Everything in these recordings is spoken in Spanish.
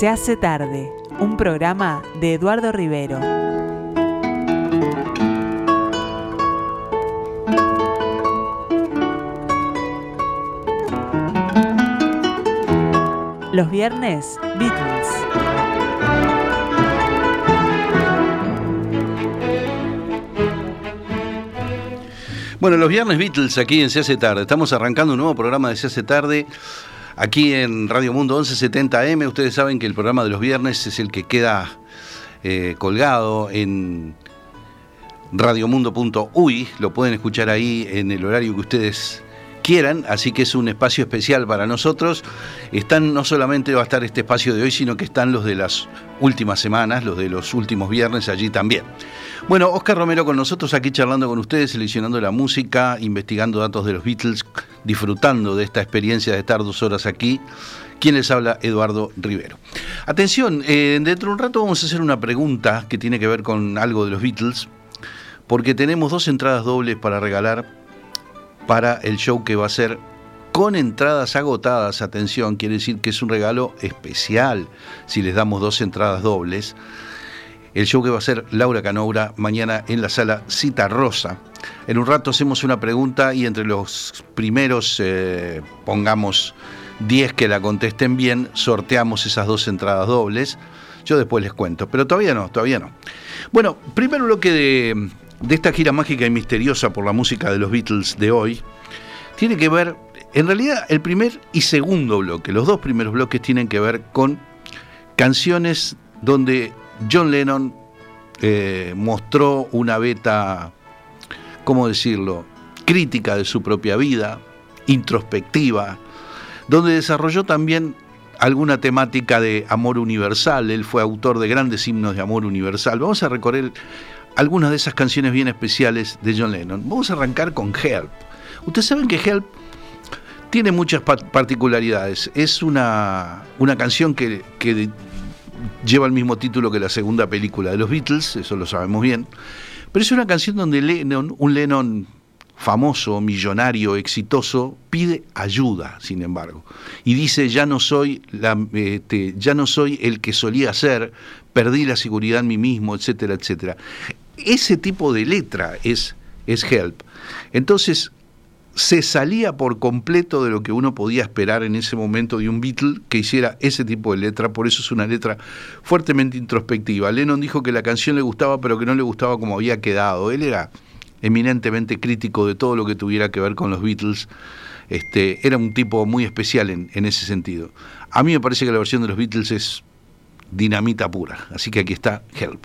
Se hace tarde, un programa de Eduardo Rivero. Los viernes, Beatles. Bueno, los viernes Beatles aquí en Se hace tarde. Estamos arrancando un nuevo programa de Se hace tarde aquí en Radio Mundo 1170M. Ustedes saben que el programa de los viernes es el que queda eh, colgado en radiomundo.uy. Lo pueden escuchar ahí en el horario que ustedes así que es un espacio especial para nosotros. Están, no solamente va a estar este espacio de hoy, sino que están los de las últimas semanas, los de los últimos viernes allí también. Bueno, Oscar Romero con nosotros aquí charlando con ustedes, seleccionando la música, investigando datos de los Beatles, disfrutando de esta experiencia de estar dos horas aquí. ¿Quién les habla? Eduardo Rivero. Atención, eh, dentro de un rato vamos a hacer una pregunta que tiene que ver con algo de los Beatles, porque tenemos dos entradas dobles para regalar para el show que va a ser con entradas agotadas. Atención, quiere decir que es un regalo especial si les damos dos entradas dobles el show que va a ser Laura Canoura mañana en la sala Cita Rosa. En un rato hacemos una pregunta y entre los primeros, eh, pongamos 10 que la contesten bien, sorteamos esas dos entradas dobles. Yo después les cuento, pero todavía no, todavía no. Bueno, primer bloque de, de esta gira mágica y misteriosa por la música de los Beatles de hoy tiene que ver, en realidad el primer y segundo bloque, los dos primeros bloques tienen que ver con canciones donde John Lennon eh, mostró una beta, ¿cómo decirlo?, crítica de su propia vida, introspectiva, donde desarrolló también alguna temática de amor universal. Él fue autor de grandes himnos de amor universal. Vamos a recorrer algunas de esas canciones bien especiales de John Lennon. Vamos a arrancar con Help. Ustedes saben que Help tiene muchas particularidades. Es una, una canción que, que lleva el mismo título que la segunda película de los Beatles, eso lo sabemos bien, pero es una canción donde Lennon, un Lennon famoso, millonario, exitoso, pide ayuda, sin embargo, y dice ya no soy la, este, ya no soy el que solía ser, perdí la seguridad en mí mismo, etcétera, etcétera. Ese tipo de letra es, es Help. Entonces, se salía por completo de lo que uno podía esperar en ese momento de un Beatle que hiciera ese tipo de letra, por eso es una letra fuertemente introspectiva. Lennon dijo que la canción le gustaba, pero que no le gustaba como había quedado. Él era eminentemente crítico de todo lo que tuviera que ver con los Beatles. Este, era un tipo muy especial en, en ese sentido. A mí me parece que la versión de los Beatles es dinamita pura, así que aquí está Help.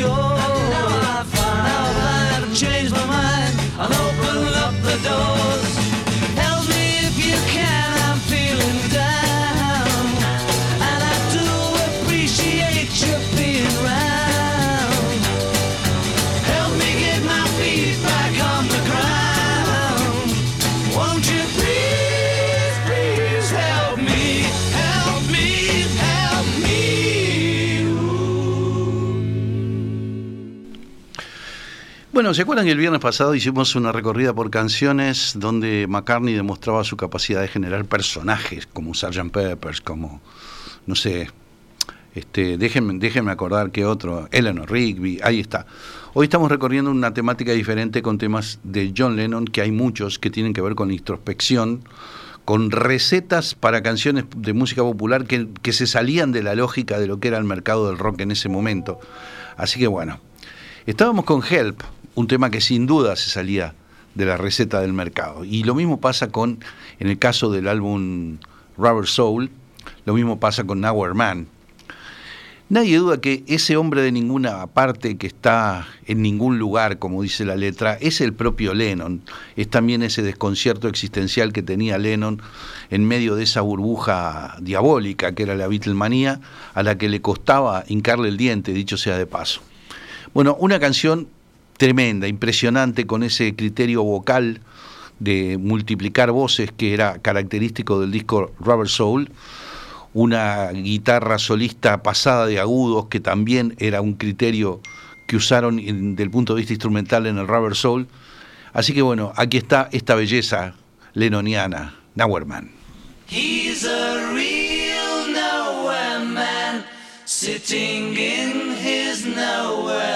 doors. Bueno, ¿se acuerdan que el viernes pasado hicimos una recorrida por canciones donde McCartney demostraba su capacidad de generar personajes como Sgt. Peppers, como, no sé, este, déjenme, acordar que otro, Eleanor Rigby, ahí está. Hoy estamos recorriendo una temática diferente con temas de John Lennon, que hay muchos que tienen que ver con introspección, con recetas para canciones de música popular que se salían de la lógica de lo que era el mercado del rock en ese momento. Así que bueno, estábamos con Help, un tema que sin duda se salía de la receta del mercado. Y lo mismo pasa con, en el caso del álbum Rubber Soul, lo mismo pasa con Nowhere Man. Nadie duda que ese hombre de ninguna parte que está en ningún lugar, como dice la letra, es el propio Lennon. Es también ese desconcierto existencial que tenía Lennon en medio de esa burbuja diabólica que era la Beatlemanía, a la que le costaba hincarle el diente, dicho sea de paso. Bueno, una canción tremenda, impresionante, con ese criterio vocal de multiplicar voces que era característico del disco Rubber Soul una guitarra solista pasada de agudos, que también era un criterio que usaron desde el punto de vista instrumental en el Rubber Soul. Así que bueno, aquí está esta belleza lenoniana, Nowhere Man. He's a real nowhere man, sitting in his nowhere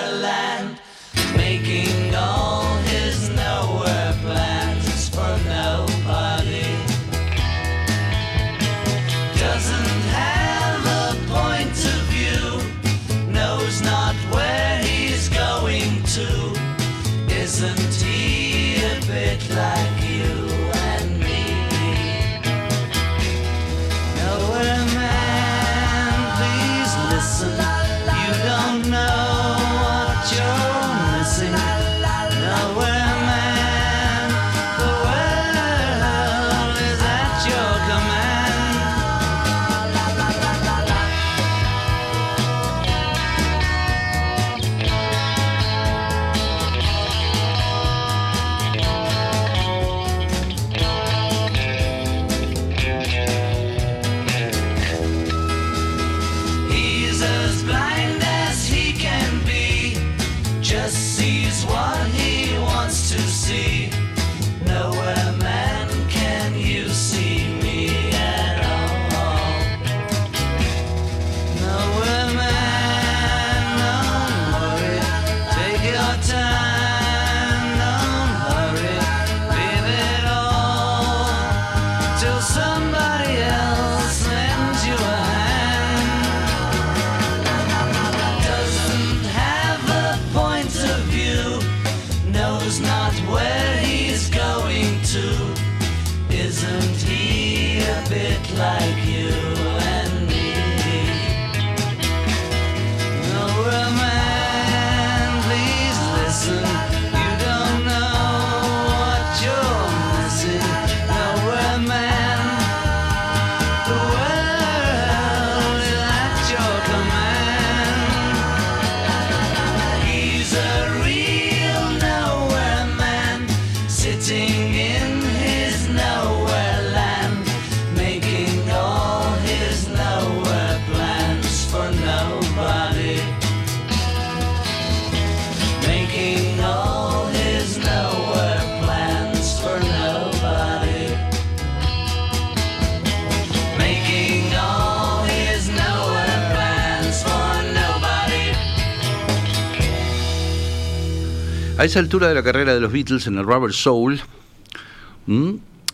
A esa altura de la carrera de los Beatles en el Rubber Soul,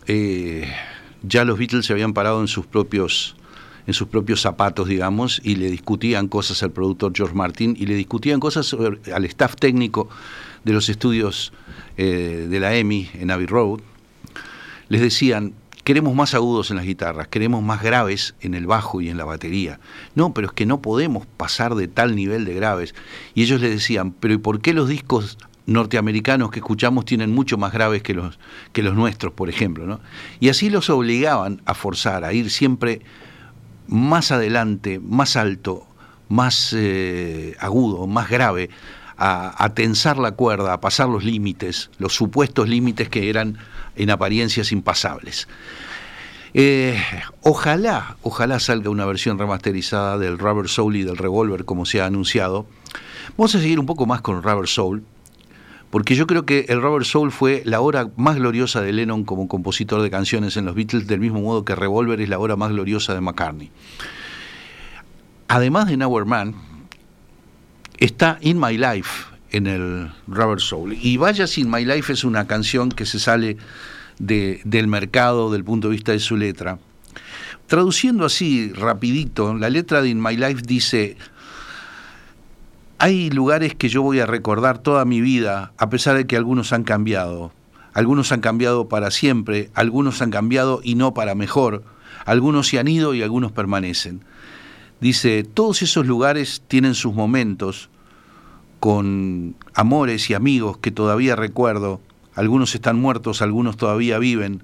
eh, ya los Beatles se habían parado en sus propios en sus propios zapatos, digamos, y le discutían cosas al productor George Martin y le discutían cosas al staff técnico de los estudios eh, de la EMI en Abbey Road. Les decían, queremos más agudos en las guitarras, queremos más graves en el bajo y en la batería. No, pero es que no podemos pasar de tal nivel de graves. Y ellos les decían, pero ¿y por qué los discos norteamericanos que escuchamos tienen mucho más graves que los, que los nuestros, por ejemplo? ¿no? Y así los obligaban a forzar, a ir siempre más adelante, más alto, más eh, agudo, más grave, a, tensar la cuerda, a pasar los límites, los supuestos límites que eran en apariencias impasables. Eh, ojalá, ojalá salga una versión remasterizada del Rubber Soul y del Revolver como se ha anunciado. Vamos a seguir un poco más con Rubber Soul, porque yo creo que el Robert Soul fue la hora más gloriosa de Lennon como compositor de canciones en los Beatles, del mismo modo que Revolver es la hora más gloriosa de McCartney. Además de Nowhere Man, está In My Life en el Robert Soul. Y Vaya In My Life es una canción que se sale del mercado del punto de vista de su letra. Traduciendo así rapidito, la letra de In My Life dice, hay lugares que yo voy a recordar toda mi vida, a pesar de que algunos han cambiado. Algunos han cambiado para siempre, algunos han cambiado y no para mejor, algunos se han ido y algunos permanecen. Dice, todos esos lugares tienen sus momentos, con amores y amigos que todavía recuerdo, algunos están muertos, algunos todavía viven.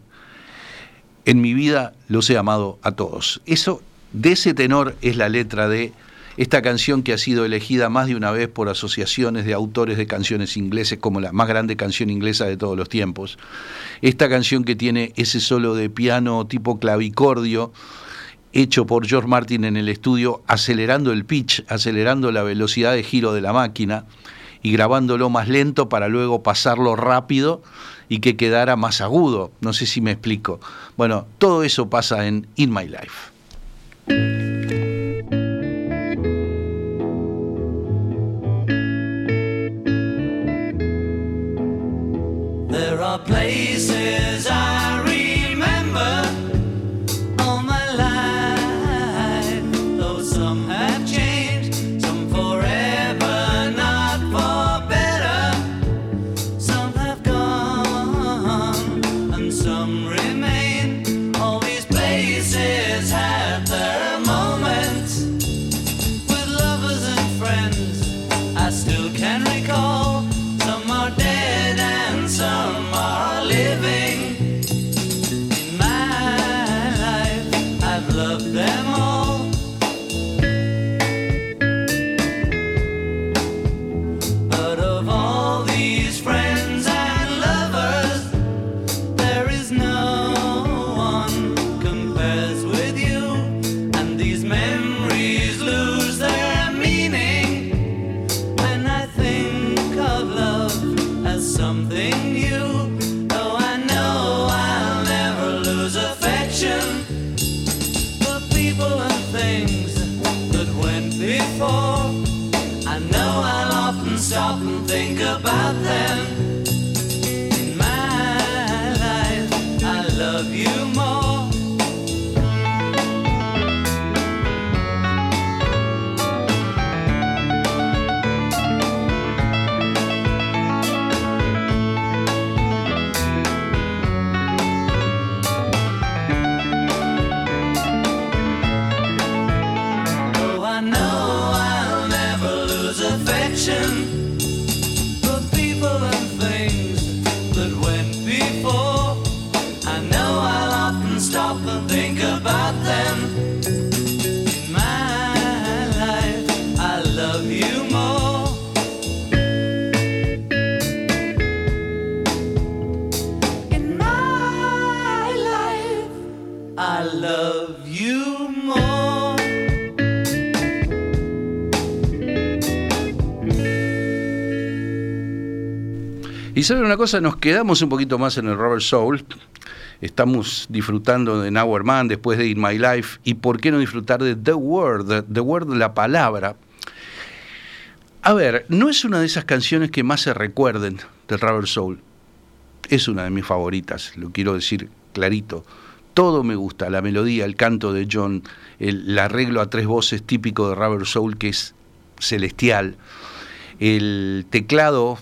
En mi vida los he amado a todos. Eso, de ese tenor es la letra de esta canción que ha sido elegida más de una vez por asociaciones de autores de canciones ingleses como la más grande canción inglesa de todos los tiempos. Esta canción que tiene ese solo de piano tipo clavicordio, hecho por George Martin en el estudio, acelerando el pitch, acelerando la velocidad de giro de la máquina y grabándolo más lento para luego pasarlo rápido y que quedara más agudo. No sé si me explico. Bueno, todo eso pasa en In My Life. There are Y saben una cosa, nos quedamos un poquito más en el Robert Soul. Estamos disfrutando de Now Man después de In My Life. ¿Y por qué no disfrutar de The Word? The Word, la palabra. A ver, no es una de esas canciones que más se recuerden del Robert Soul. Es una de mis favoritas, lo quiero decir clarito. Todo me gusta, la melodía, el canto de John, el, el arreglo a tres voces típico de Robert Soul que es celestial, el teclado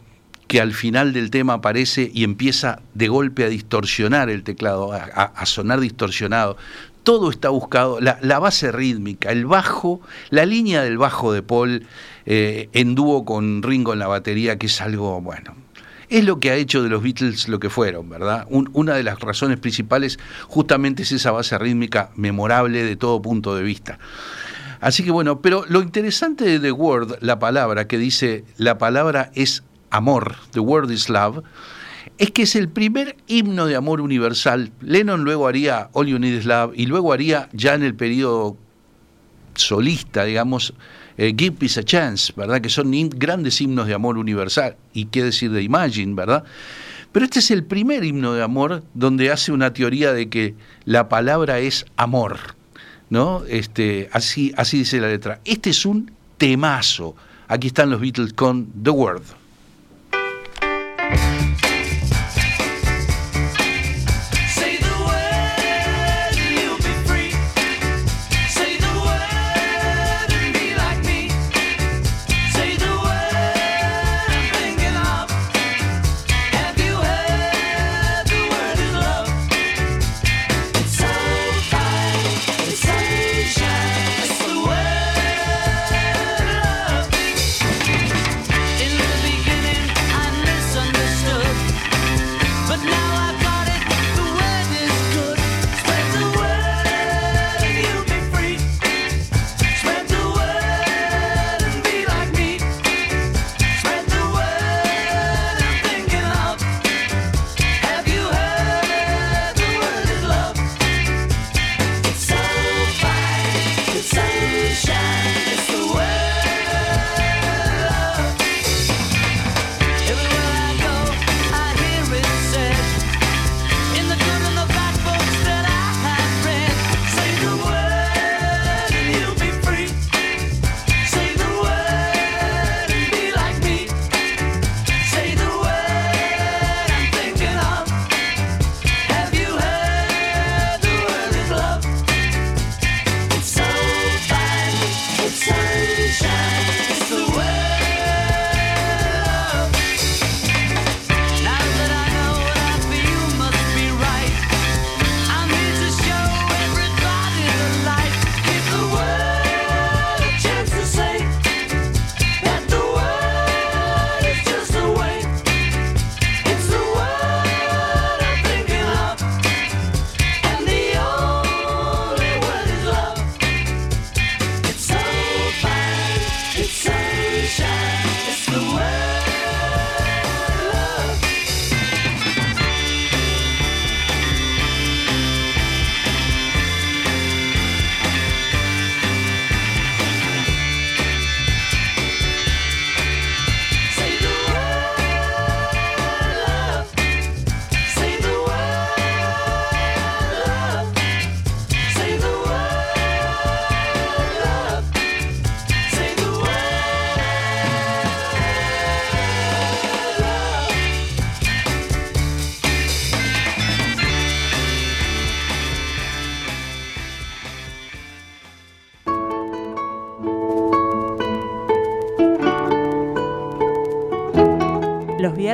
que al final del tema aparece y empieza de golpe a distorsionar el teclado, a, sonar distorsionado. Todo está buscado, la, base rítmica, el bajo, la línea del bajo de Paul eh, en dúo con Ringo en la batería, que es algo, bueno, es lo que ha hecho de los Beatles lo que fueron, ¿verdad? Un- una de las razones principales justamente es esa base rítmica memorable de todo punto de vista. Así que bueno, pero lo interesante de The Word, la palabra que dice, la palabra es amor, The Word is Love, es que es el primer himno de amor universal. Lennon luego haría All You Need Is Love y luego haría ya en el periodo solista, digamos, eh, Give Peace a Chance, ¿verdad? Que son grandes himnos de amor universal. Y qué decir de Imagine, ¿verdad? Pero este es el primer himno de amor donde hace una teoría de que la palabra es amor, ¿no? Este, así, así dice la letra. Este es un temazo. Aquí están los Beatles con The Word.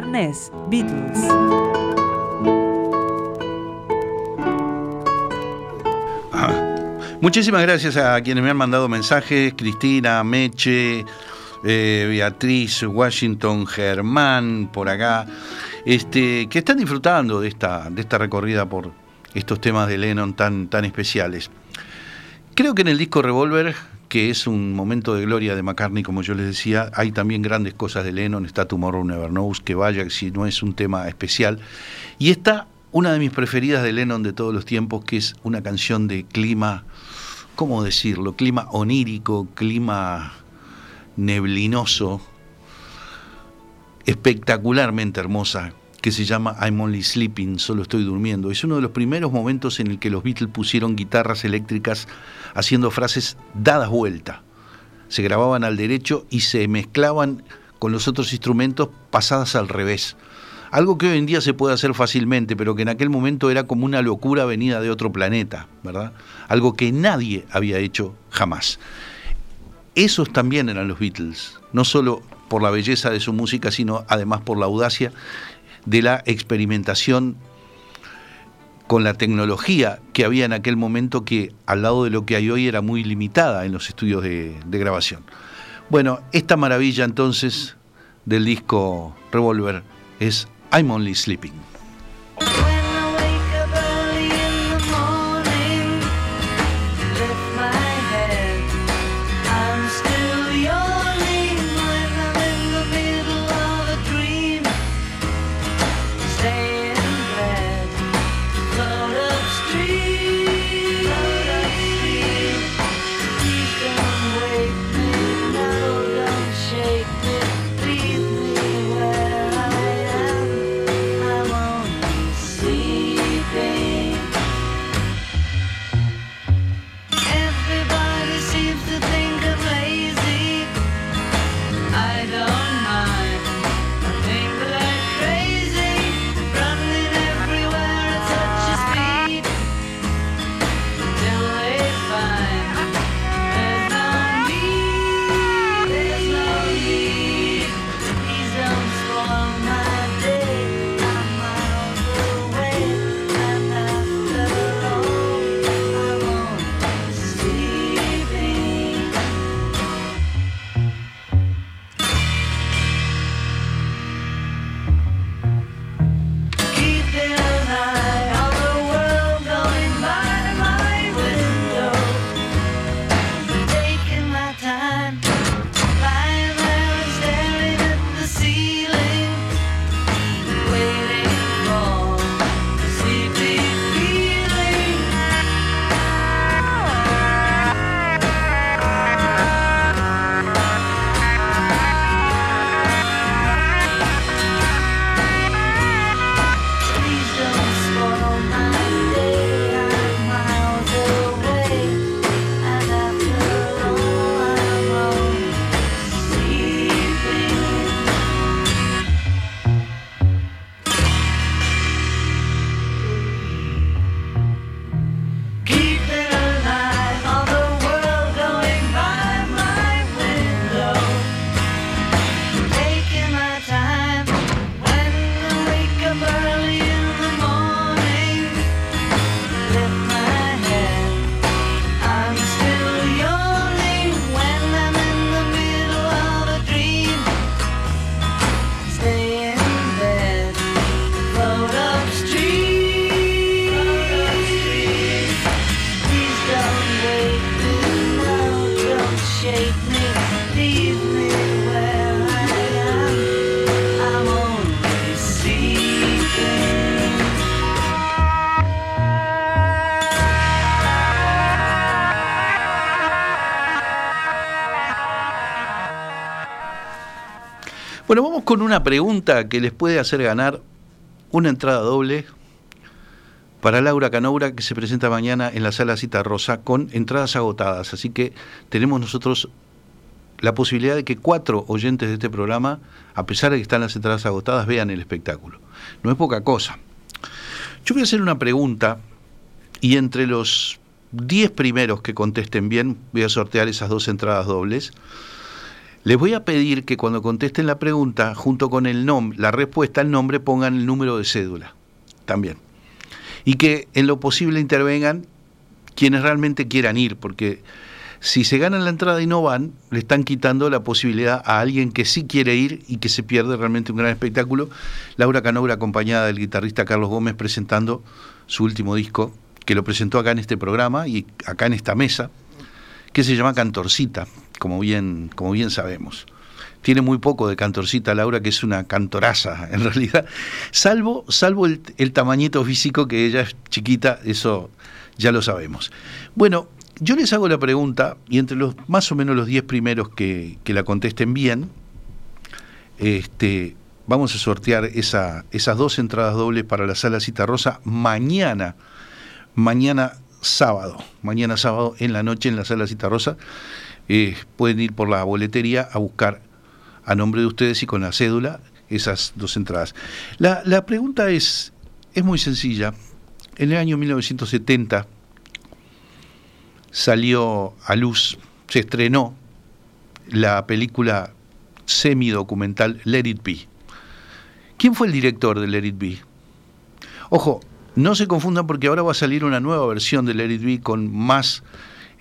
Viernes, Beatles. Muchísimas gracias a quienes me han mandado mensajes, Cristina, Meche, eh, Beatriz, Washington, Germán, por acá, este, que están disfrutando de esta, de esta recorrida por estos temas de Lennon tan, tan especiales. Creo que en el disco Revolver, que es un momento de gloria de McCartney, como yo les decía, hay también grandes cosas de Lennon, está Tomorrow Never Knows, que vaya si no es un tema especial, y está una de mis preferidas de Lennon de todos los tiempos, que es una canción de clima, ¿cómo decirlo? Clima onírico, clima neblinoso, espectacularmente hermosa, que se llama I'm Only Sleeping, solo estoy durmiendo. Es uno de los primeros momentos en el que los Beatles pusieron guitarras eléctricas haciendo frases dadas vuelta. Se grababan al derecho y se mezclaban con los otros instrumentos pasadas al revés. Algo que hoy en día se puede hacer fácilmente, pero que en aquel momento era como una locura venida de otro planeta, ¿verdad? Algo que nadie había hecho jamás. Esos también eran los Beatles, no solo por la belleza de su música, sino además por la audacia de la experimentación con la tecnología que había en aquel momento que al lado de lo que hay hoy era muy limitada en los estudios de, grabación. Bueno, esta maravilla entonces del disco Revolver es I'm Only Sleeping. Bueno, vamos con una pregunta que les puede hacer ganar una entrada doble para Laura Canoura que se presenta mañana en la sala Cita Rosa con entradas agotadas. Así que tenemos nosotros la posibilidad de que cuatro oyentes de este programa, a pesar de que están las entradas agotadas, vean el espectáculo. No es poca cosa. Yo voy a hacer una pregunta y entre los diez primeros que contesten bien, voy a sortear esas dos entradas dobles. Les voy a pedir que cuando contesten la pregunta, junto con el nombre, la respuesta, el nombre, pongan el número de cédula también. Y que en lo posible intervengan quienes realmente quieran ir, porque si se ganan la entrada y no van, le están quitando la posibilidad a alguien que sí quiere ir y que se pierde realmente un gran espectáculo. Laura Canobra, acompañada del guitarrista Carlos Gómez, presentando su último disco, que lo presentó acá en este programa y acá en esta mesa, que se llama Cantorcita, como bien, como bien sabemos. Tiene muy poco de cantorcita Laura, que es una cantoraza en realidad, salvo, salvo el, tamañito físico que ella es chiquita, eso ya lo sabemos. Bueno, yo les hago la pregunta, y entre los más o menos los 10 primeros que, que, la contesten bien, este, vamos a sortear esa, esas dos entradas dobles para la sala Cita Rosa mañana mañana sábado, mañana sábado en la noche en la sala Cita Rosa. Eh, pueden ir por la boletería a buscar a nombre de ustedes y con la cédula esas dos entradas. La, la pregunta es, es muy sencilla. En el año 1970 salió a luz, se estrenó la película semi-documental Let It Be. ¿Quién fue el director de Let It Be? Ojo, no se confundan porque ahora va a salir una nueva versión de Let It Be con más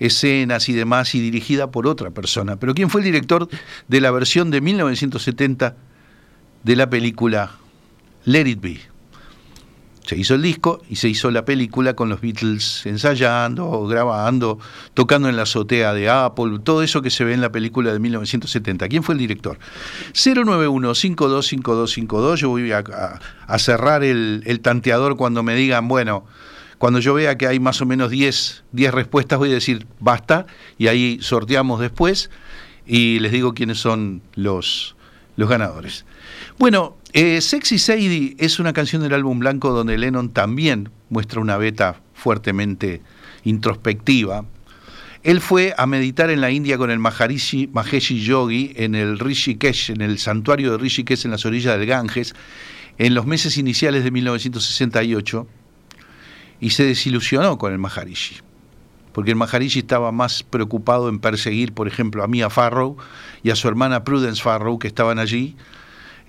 escenas y demás y dirigida por otra persona. Pero ¿quién fue el director de la versión de 1970 de la película Let It Be? Se hizo el disco y se hizo la película con los Beatles ensayando, grabando, tocando en la azotea de Apple, todo eso que se ve en la película de 1970. ¿Quién fue el director? 091-525252. Yo voy a, cerrar el, tanteador cuando me digan, bueno, cuando yo vea que hay más o menos 10, 10 respuestas, voy a decir basta y ahí sorteamos después y les digo quiénes son los, los ganadores. Bueno, eh, Sexy Sadie es una canción del álbum blanco donde Lennon también muestra una beta fuertemente introspectiva. Él fue a meditar en la India con el Maharishi Maheshi Yogi en el Rishikesh, en el santuario de Rishikesh en las orillas del Ganges, en los meses iniciales de 1968 y se desilusionó con el Maharishi, porque el Maharishi estaba más preocupado en perseguir, por ejemplo, a Mia Farrow y a su hermana Prudence Farrow, que estaban allí,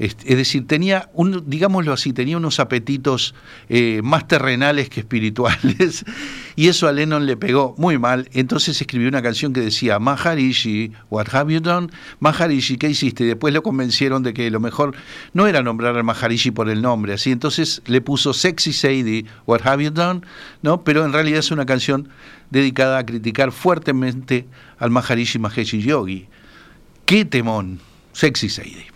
es decir, tenía, un, digámoslo así, tenía unos apetitos eh, más terrenales que espirituales, y eso a Lennon le pegó muy mal. Entonces escribió una canción que decía, Maharishi, what have you done? Maharishi, ¿qué hiciste? Y después lo convencieron de que lo mejor no era nombrar al Maharishi por el nombre, así. Entonces le puso Sexy Sadie, what have you done? ¿No? Pero en realidad es una canción dedicada a criticar fuertemente al Maharishi Maheshi Yogi. ¡Qué temón! Sexy Sadie.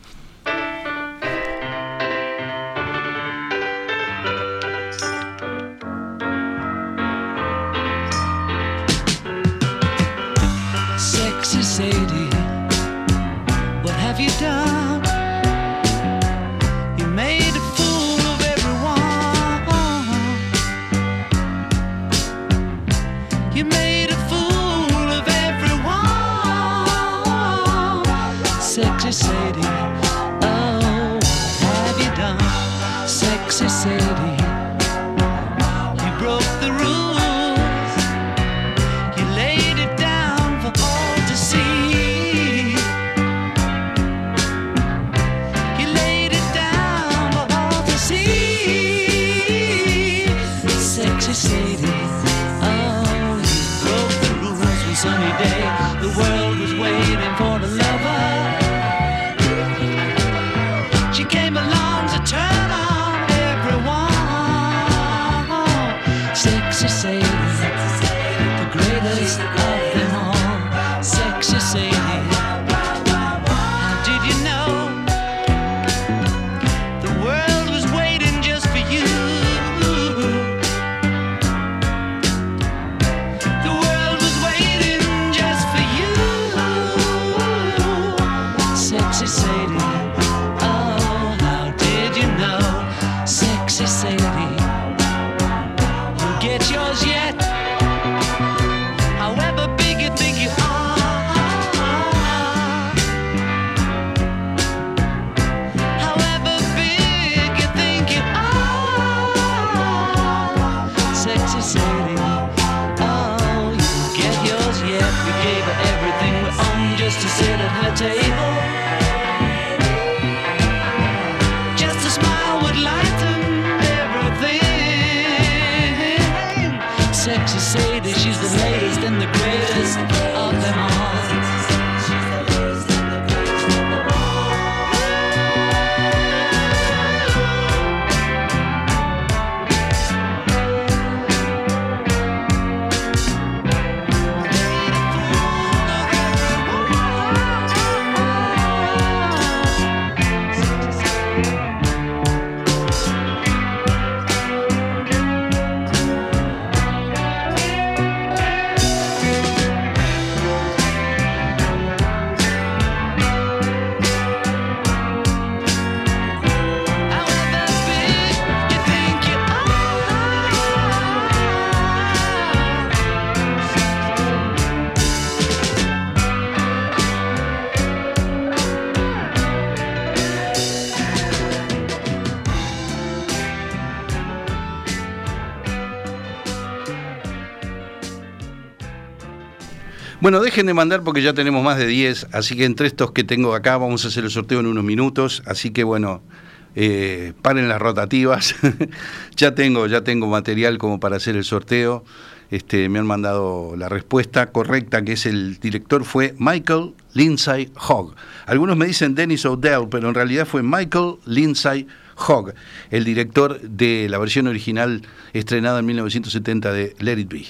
to say the greatest. Bueno, dejen de mandar porque ya tenemos más de 10, así que entre estos que tengo acá vamos a hacer el sorteo en unos minutos, así que bueno, eh, paren las rotativas, ya tengo, ya tengo material como para hacer el sorteo, este, me han mandado la respuesta correcta, que es el director fue Michael Lindsay Hogg. Algunos me dicen Dennis O'Dell, pero en realidad fue Michael Lindsay Hogg, el director de la versión original estrenada en 1970 de Let It Be.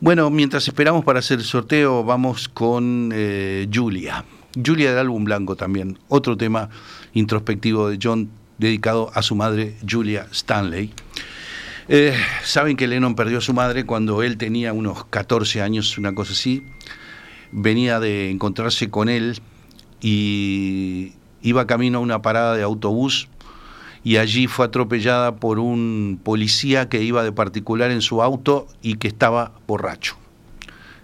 Bueno, mientras esperamos para hacer el sorteo, vamos con eh, Julia. Julia del álbum blanco también, otro tema introspectivo de John dedicado a su madre Julia Stanley. Eh, Saben que Lennon perdió a su madre cuando él tenía unos 14 años, una cosa así. Venía de encontrarse con él y iba camino a una parada de autobús y allí fue atropellada por un policía que iba de particular en su auto y que estaba borracho.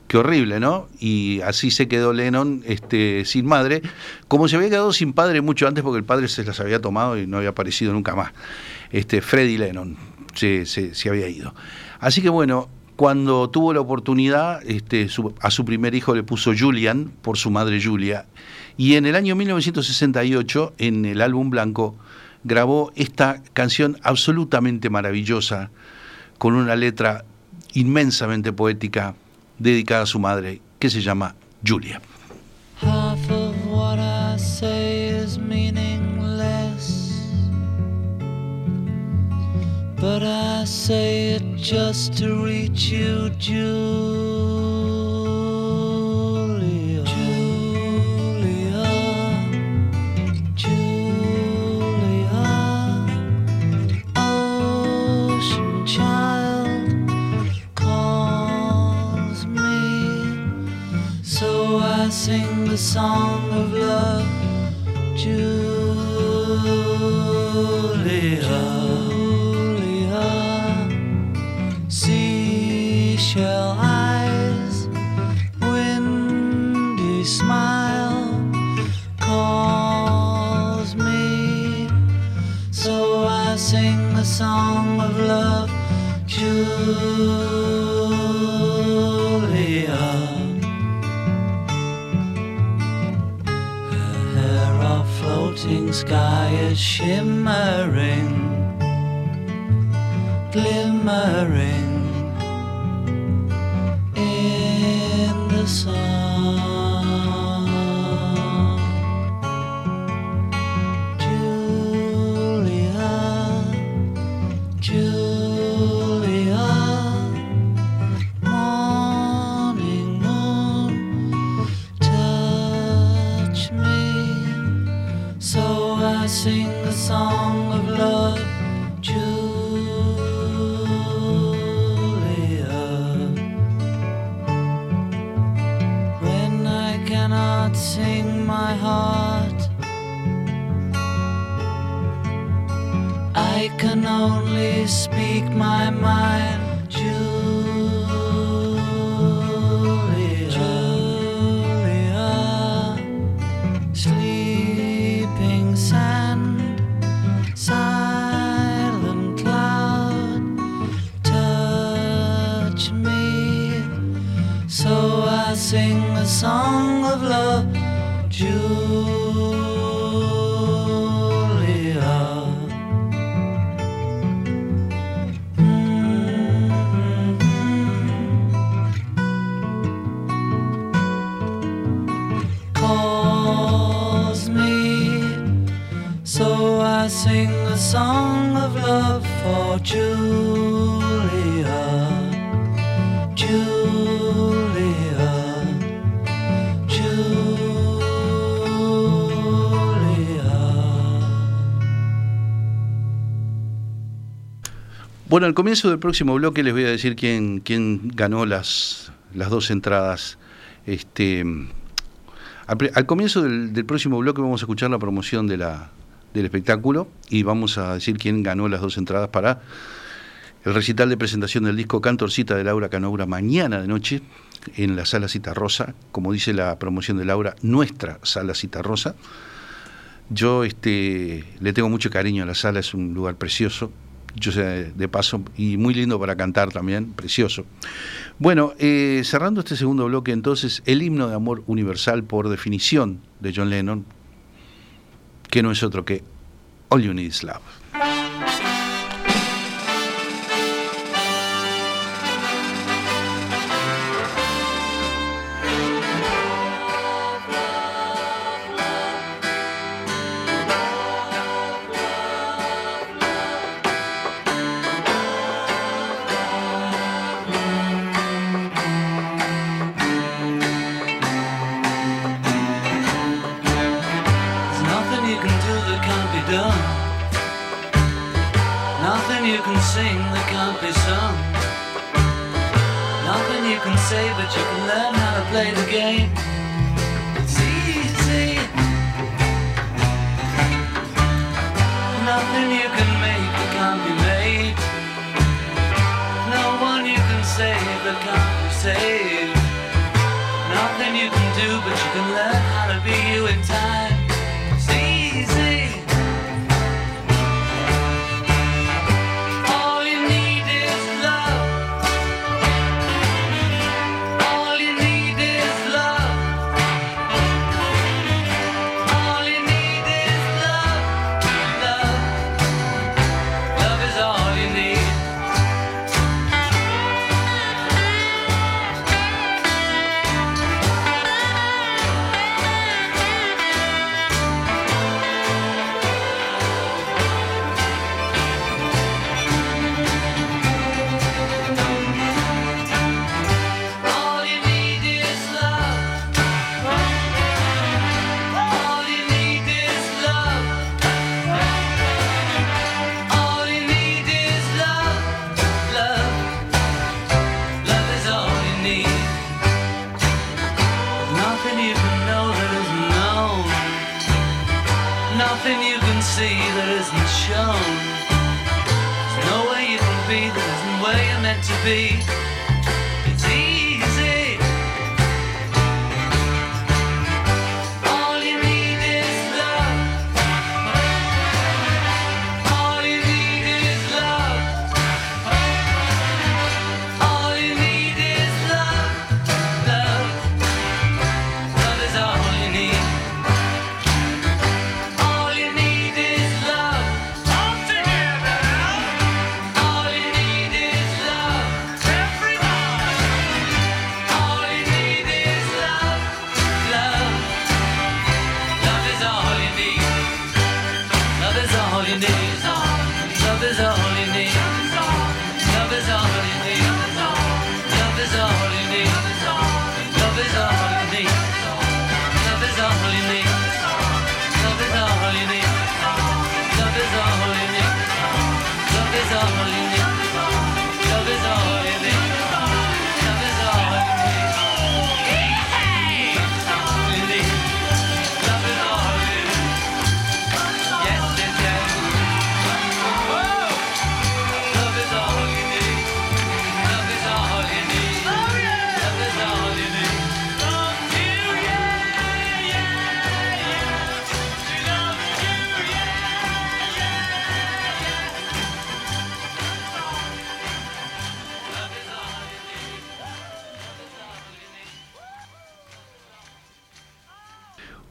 Qué horrible, ¿no? Y así se quedó Lennon este, sin madre, como se había quedado sin padre mucho antes porque el padre se las había tomado y no había aparecido nunca más. Este, Freddie Lennon se, se- se había ido. Así que bueno, cuando tuvo la oportunidad, este, su- a su primer hijo le puso Julian por su madre Julia. Y en el año 1968, en el álbum blanco, grabó esta canción absolutamente maravillosa, con una letra inmensamente poética dedicada a su madre, que se llama Julia. I sing the song of love, Julia. Julia. Seashell eyes, windy smile calls me. So I sing the song of love, Julia. Sky is shimmering, glimmering Bueno, al comienzo del próximo bloque les voy a decir quién, ganó las, dos entradas. Este, al, comienzo del, próximo bloque vamos a escuchar la promoción del espectáculo y vamos a decir quién ganó las dos entradas para el recital de presentación del disco Cantorcita de Laura Canoura mañana de noche en la Sala Cita Rosa, como dice la promoción de Laura, nuestra Sala Cita Rosa. Yo este, le tengo mucho cariño a la sala, es un lugar precioso, yo sé de paso, y muy lindo para cantar también, precioso. Bueno, eh, cerrando este segundo bloque, entonces, el himno de amor universal por definición de John Lennon, que no es otro que All You Need Is Love. Nothing you can see that isn't shown. There's no way you can be that isn't where you're meant to be.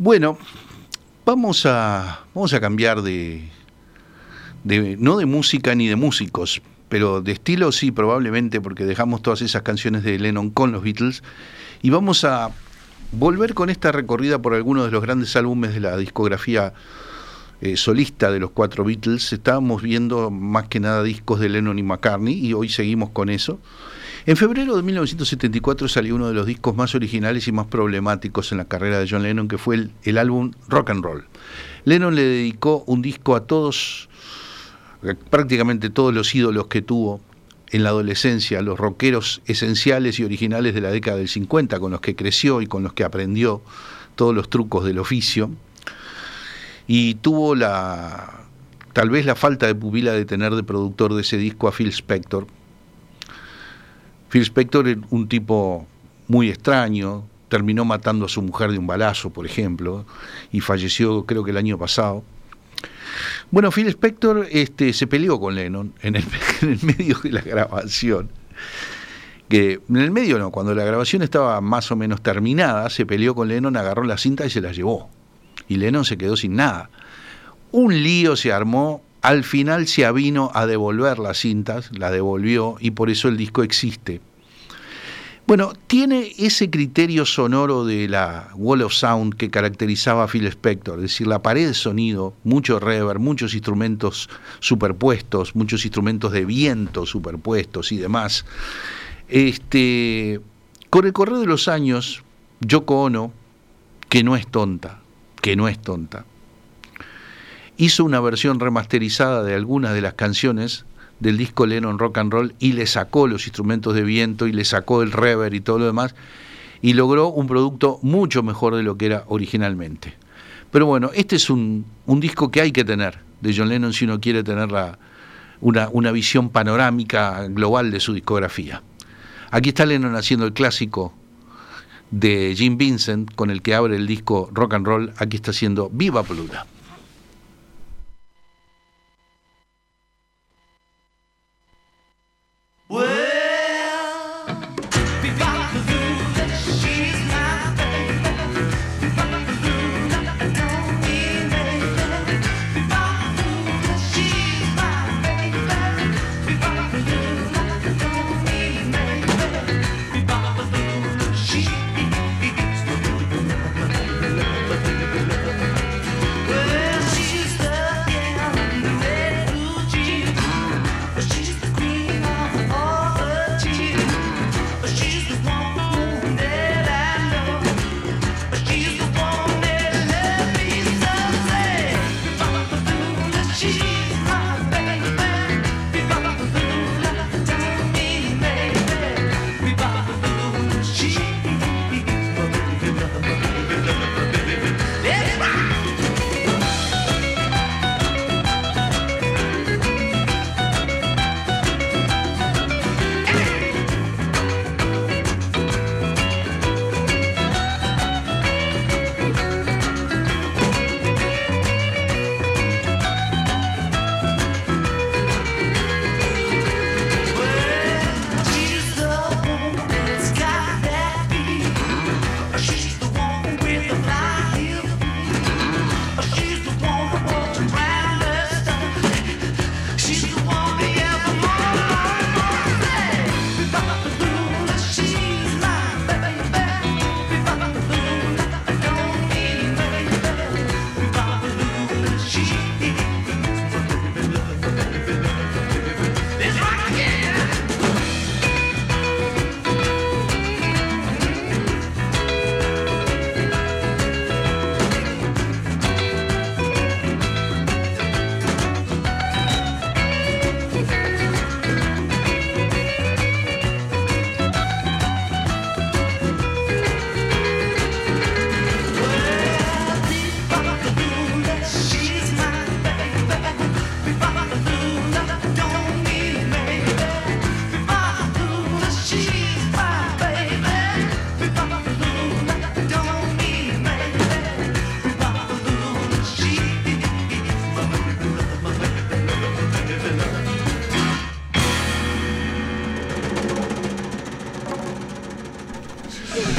Bueno, vamos a, vamos a cambiar de, de- no de música ni de músicos, pero de estilo sí, probablemente, porque dejamos todas esas canciones de Lennon con los Beatles, y vamos a volver con esta recorrida por algunos de los grandes álbumes de la discografía eh, solista de los cuatro Beatles, estábamos viendo más que nada discos de Lennon y McCartney y hoy seguimos con eso. En febrero de 1974 salió uno de los discos más originales y más problemáticos en la carrera de John Lennon, que fue el, álbum Rock and Roll. Lennon le dedicó un disco a todos, eh, prácticamente todos los ídolos que tuvo en la adolescencia, los rockeros esenciales y originales de la década del 50, con los que creció y con los que aprendió todos los trucos del oficio. Y tuvo la tal vez la falta de pupila de tener de productor de ese disco a Phil Spector, Phil Spector era un tipo muy extraño, terminó matando a su mujer de un balazo, por ejemplo, y falleció creo que el año pasado. Bueno, Phil Spector este, se peleó con Lennon en el, en el medio de la grabación. Que en el medio no, cuando la grabación estaba más o menos terminada, se peleó con Lennon, agarró la cinta y se la llevó. Y Lennon se quedó sin nada. Un lío se armó al final se avino a devolver las cintas, la devolvió y por eso el disco existe. Bueno, tiene ese criterio sonoro de la Wall of Sound que caracterizaba a Phil Spector, es decir, la pared de sonido, mucho reverb, muchos instrumentos superpuestos, muchos instrumentos de viento superpuestos y demás. Este, con el correr de los años, Yoko Ono, que no es tonta, que no es tonta, hizo una versión remasterizada de algunas de las canciones del disco Lennon Rock and Roll y le sacó los instrumentos de viento y le sacó el reverb y todo lo demás y logró un producto mucho mejor de lo que era originalmente. Pero bueno, este es un, disco que hay que tener de John Lennon si uno quiere tener la, una, visión panorámica global de su discografía. Aquí está Lennon haciendo el clásico de Jim Vincent con el que abre el disco Rock and Roll. Aquí está haciendo Viva Pluda.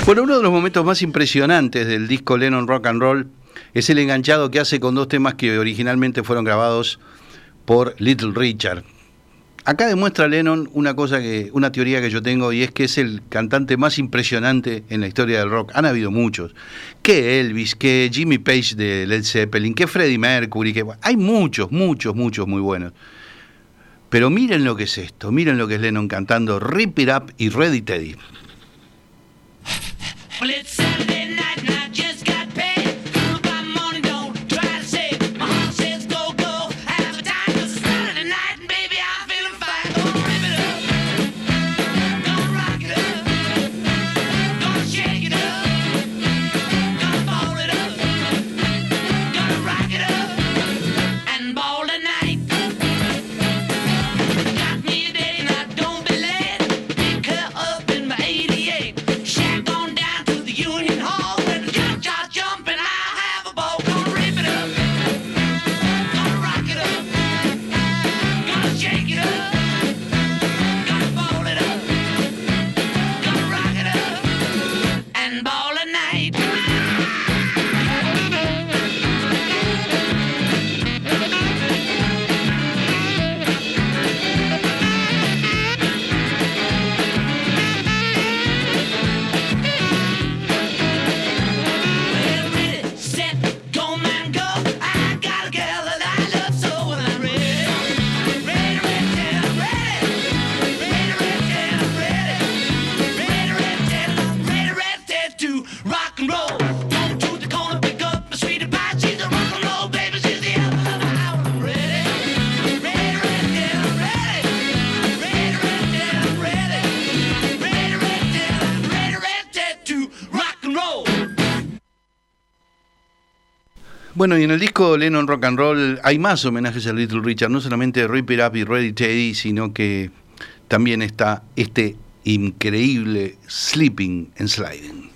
Bueno, uno de los momentos más impresionantes del disco Lennon Rock and Roll es el enganchado que hace con dos temas que originalmente fueron grabados por Little Richard. Acá demuestra Lennon una cosa que, una teoría que yo tengo y es que es el cantante más impresionante en la historia del rock. Han habido muchos. Que Elvis, que Jimmy Page de Led Zeppelin, que Freddie Mercury, que hay muchos, muchos, muchos muy buenos. Pero miren lo que es esto, miren lo que es Lennon cantando Rip It Up y Ready Teddy. Well, it's Saturday Bueno, y en el disco Lennon Rock and Roll hay más homenajes a Little Richard, no solamente Rip It Up y Ready Teddy, sino que también está este increíble Sleeping and Sliding.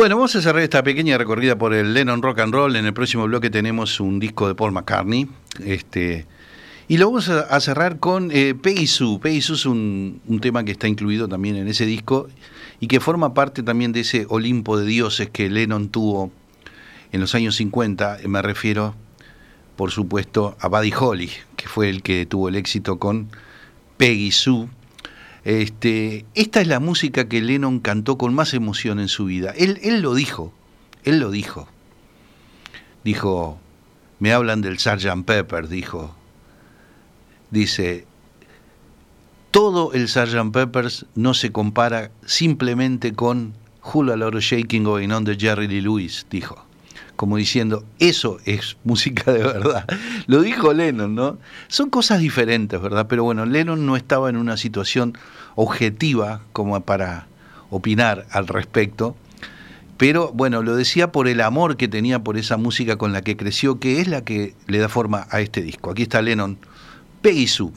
Bueno, vamos a cerrar esta pequeña recorrida por el Lennon Rock and Roll. En el próximo bloque tenemos un disco de Paul McCartney. Este, y lo vamos a, cerrar con eh, Peggy Sue. Peggy Sue es un, un tema que está incluido también en ese disco y que forma parte también de ese Olimpo de dioses que Lennon tuvo en los años 50. Me refiero, por supuesto, a Buddy Holly, que fue el que tuvo el éxito con Peggy Sue. Este, esta es la música que Lennon cantó con más emoción en su vida. Él, él lo dijo, Él lo dijo. Dijo, me hablan del Sgt. Pepper, dijo. Dice, todo el Sgt. Peppers no se compara simplemente con Hula Lot Shaking Going On de Jerry Lee Lewis, dijo. Como diciendo, eso es música de verdad. Lo dijo Lennon, ¿no? Son cosas diferentes, ¿verdad? Pero bueno, Lennon no estaba en una situación objetiva como para opinar al respecto. Pero bueno, lo decía por el amor que tenía por esa música con la que creció, que es la que le da forma a este disco. Aquí está Lennon, Peggy Sue.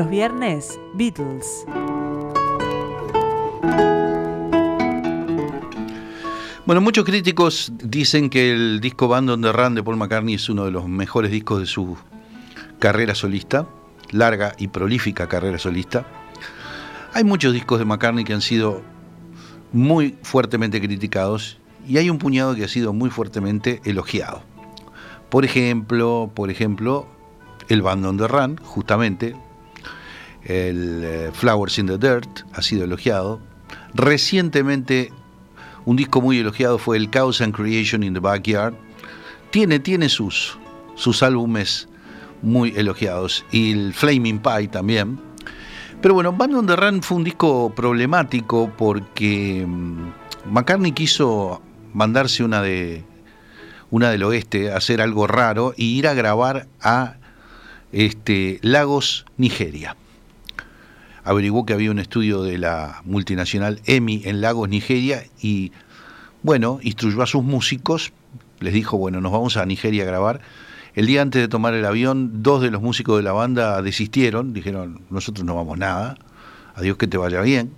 Los viernes, Beatles. Bueno, muchos críticos dicen que el disco Band on the Run de Paul McCartney es uno de los mejores discos de su carrera solista, larga y prolífica carrera solista. Hay muchos discos de McCartney que han sido muy fuertemente criticados y hay un puñado que ha sido muy fuertemente elogiado. Por ejemplo, por ejemplo, el Band on the Run, justamente, el eh, Flowers in the Dirt ha sido elogiado. Recientemente un disco muy elogiado fue el Chaos and Creation in the Backyard. Tiene, tiene sus, sus álbumes muy elogiados. Y el Flaming Pie también. Pero bueno, Band on the Run fue un disco problemático porque mm, McCartney quiso mandarse una de una del oeste, hacer algo raro y ir a grabar a este, Lagos, Nigeria averiguó que había un estudio de la multinacional EMI en Lagos, Nigeria, y bueno, instruyó a sus músicos, les dijo, bueno, nos vamos a Nigeria a grabar. El día antes de tomar el avión, dos de los músicos de la banda desistieron, dijeron, nosotros no vamos nada, adiós que te vaya bien.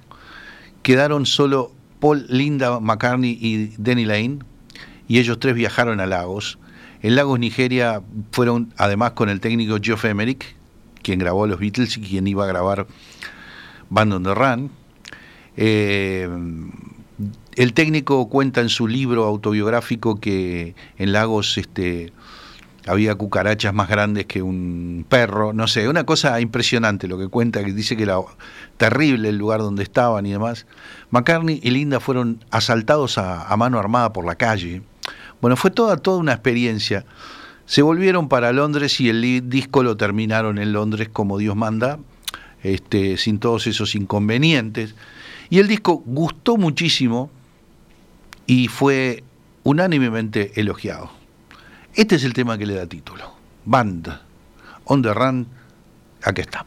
Quedaron solo Paul, Linda McCartney y Denny Lane, y ellos tres viajaron a Lagos. En Lagos, Nigeria, fueron además con el técnico Geoff Emerick, quien grabó a los Beatles y quien iba a grabar Band on the Run. Eh, el técnico cuenta en su libro autobiográfico que en Lagos este, había cucarachas más grandes que un perro, no sé, una cosa impresionante lo que cuenta, que dice que era terrible el lugar donde estaban y demás. McCartney y Linda fueron asaltados a, mano armada por la calle. Bueno, fue toda, toda una experiencia. Se volvieron para Londres y el disco lo terminaron en Londres como Dios manda, este, sin todos esos inconvenientes. Y el disco gustó muchísimo y fue unánimemente elogiado. Este es el tema que le da título. Band, On the Run, aquí está.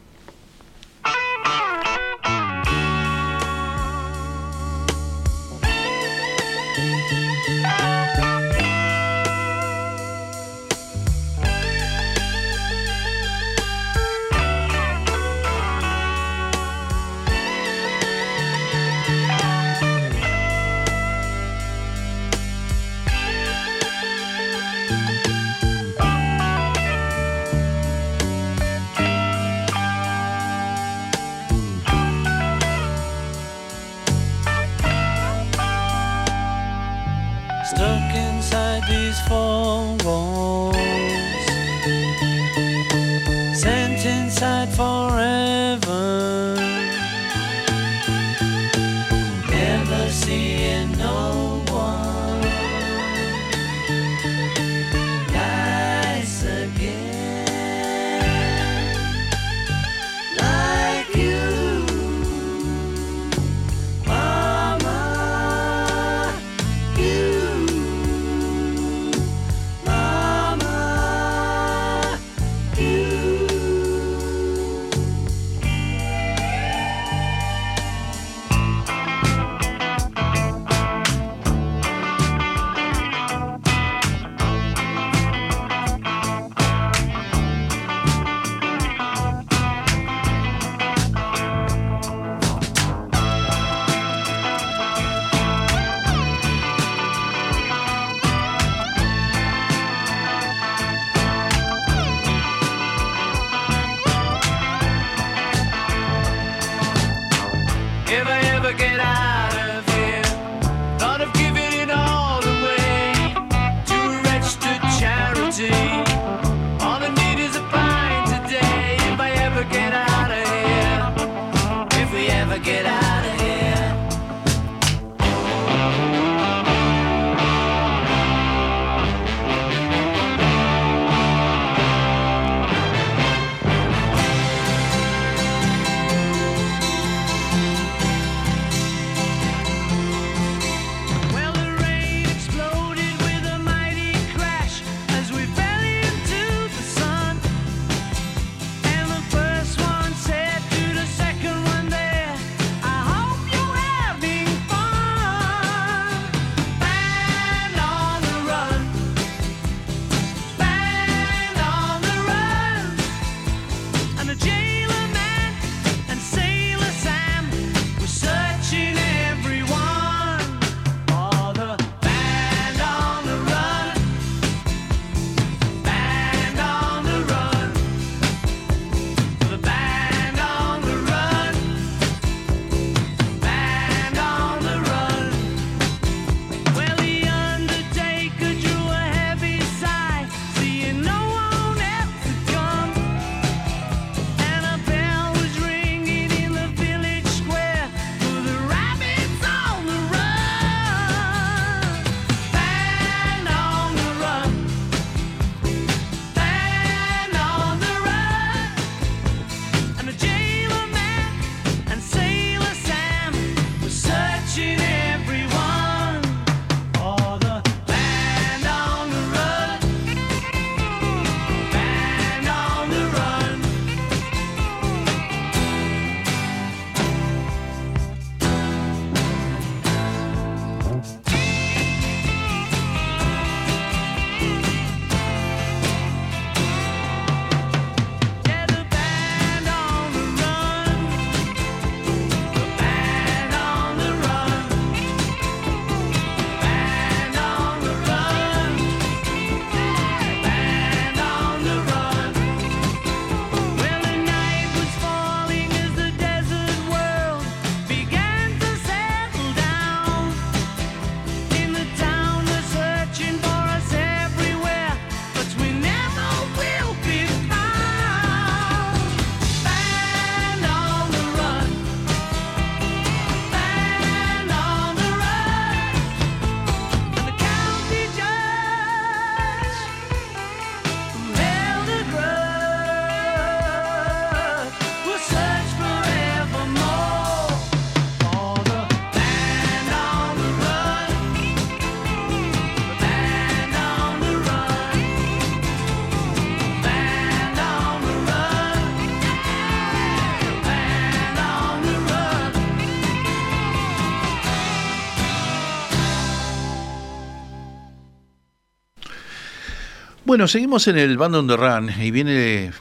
Bueno, seguimos en el Band on the Run y viene,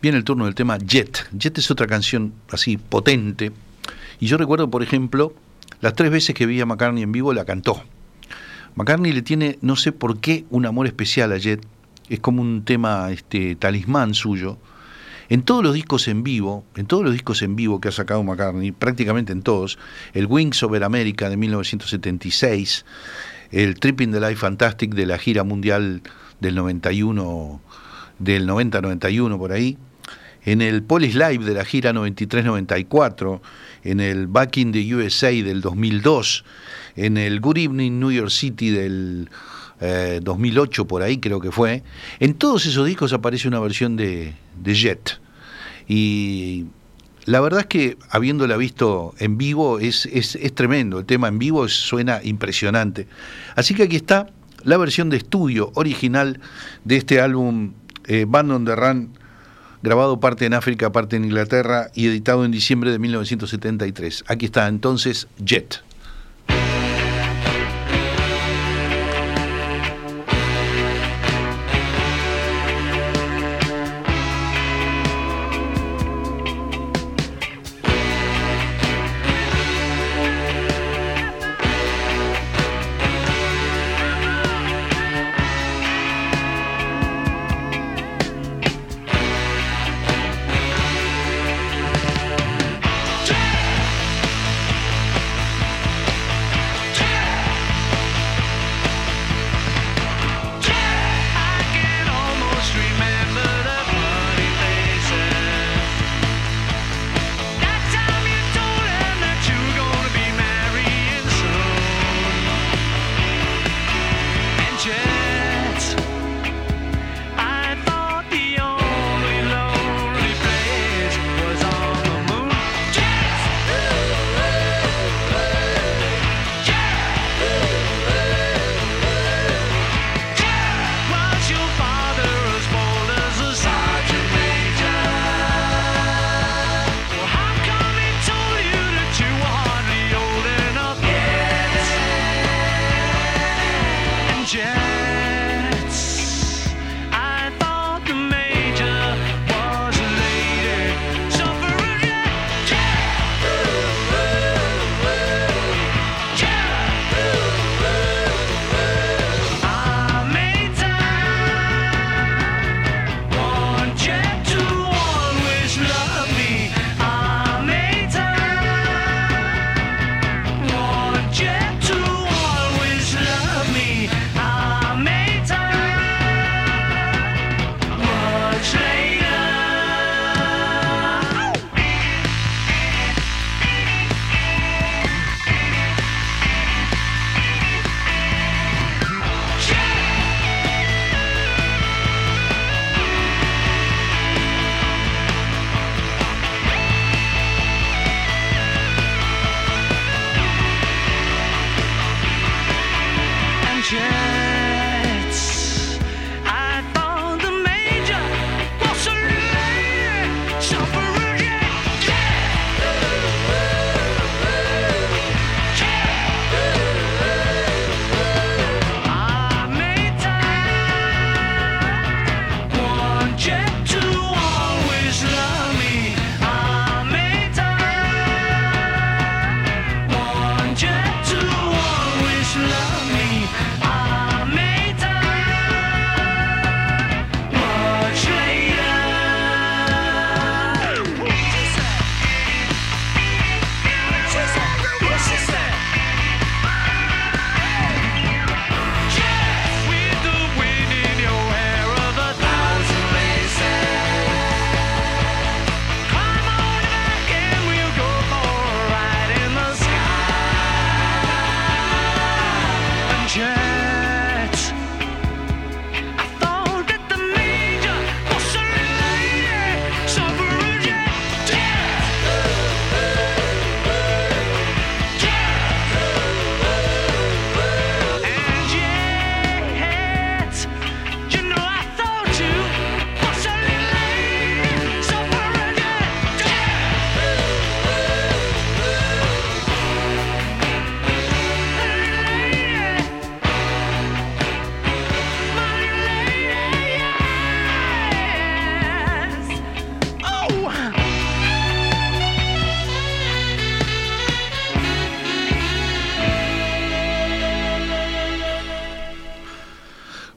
viene el turno del tema Jet. Jet es otra canción así potente. Y yo recuerdo, por ejemplo, las tres veces que vi a McCartney en vivo la cantó. McCartney le tiene, no sé por qué, un amor especial a Jet. Es como un tema este, talismán suyo. En todos los discos en vivo, en todos los discos en vivo que ha sacado McCartney, prácticamente en todos, el Wings Over America de 1976, el Tripping the Life Fantastic de la gira mundial del 91, del 90-91 por ahí, en el Polis Live de la gira 93-94, en el Back in the USA del 2002, en el Good Evening New York City del 2008 eh, por ahí creo que fue, en todos esos discos aparece una versión de, de Jet. Y la verdad es que habiéndola visto en vivo es, es, es tremendo, el tema en vivo suena impresionante. Así que aquí está la versión de estudio original de este álbum eh, Band on the Run, grabado parte en África, parte en Inglaterra y editado en diciembre de 1973. Aquí está entonces Jet.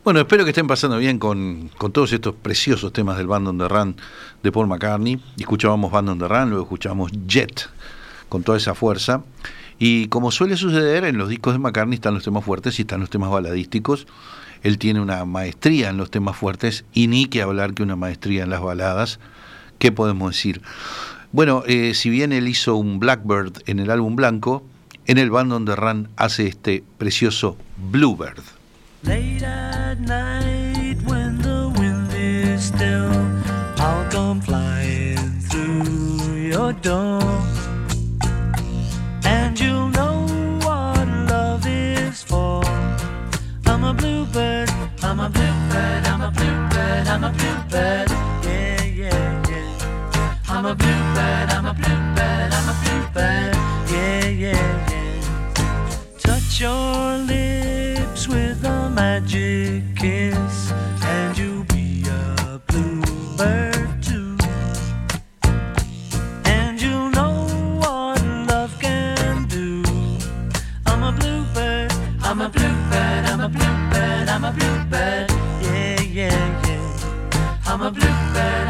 Bueno, espero que estén pasando bien con, con todos estos preciosos temas del Band on the Run de Paul McCartney. Escuchábamos Band on the Run, luego escuchábamos Jet con toda esa fuerza. Y como suele suceder, en los discos de McCartney están los temas fuertes y están los temas baladísticos. Él tiene una maestría en los temas fuertes y ni que hablar que una maestría en las baladas. ¿Qué podemos decir? Bueno, eh, si bien él hizo un Blackbird en el álbum blanco, en el Band on the Run hace este precioso Bluebird. Late at night when the wind is still, I'll come flying through your door. And you'll know what love is for. I'm a bluebird, I'm a bluebird, I'm a bluebird, I'm a bluebird. Yeah, yeah, yeah. I'm a bluebird, I'm a bluebird, I'm a bluebird. Yeah, yeah, yeah. Touch your lips with a magic kiss, and you'll be a bluebird too. And you'll know what love can do. I'm a bluebird, I'm a bluebird, I'm a bluebird, I'm a bluebird. Yeah, yeah, yeah. I'm a bluebird,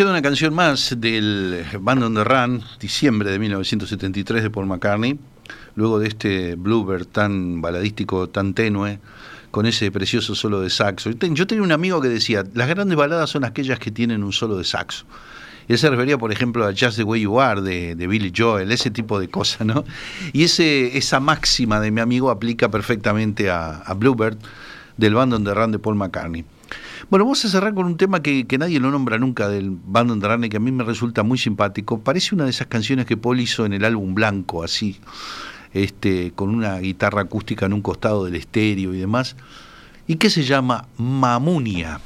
queda una canción más del Band on the Run, diciembre de 1973 de Paul McCartney, luego de este Bluebird tan baladístico, tan tenue, con ese precioso solo de saxo. Yo tenía un amigo que decía, las grandes baladas son aquellas que tienen un solo de saxo. Él se refería, por ejemplo, a Just the Way You Are de, de Billy Joel, ese tipo de cosas, ¿no? Y esa máxima de mi amigo aplica perfectamente a Bluebird del Band on the Run de Paul McCartney. Bueno, vamos a cerrar con un tema que, nadie lo nombra nunca del Band y que a mí me resulta muy simpático. Parece una de esas canciones que Paul hizo en el álbum blanco, así, este, con una guitarra acústica en un costado del estéreo y demás, y que se llama Mamunia.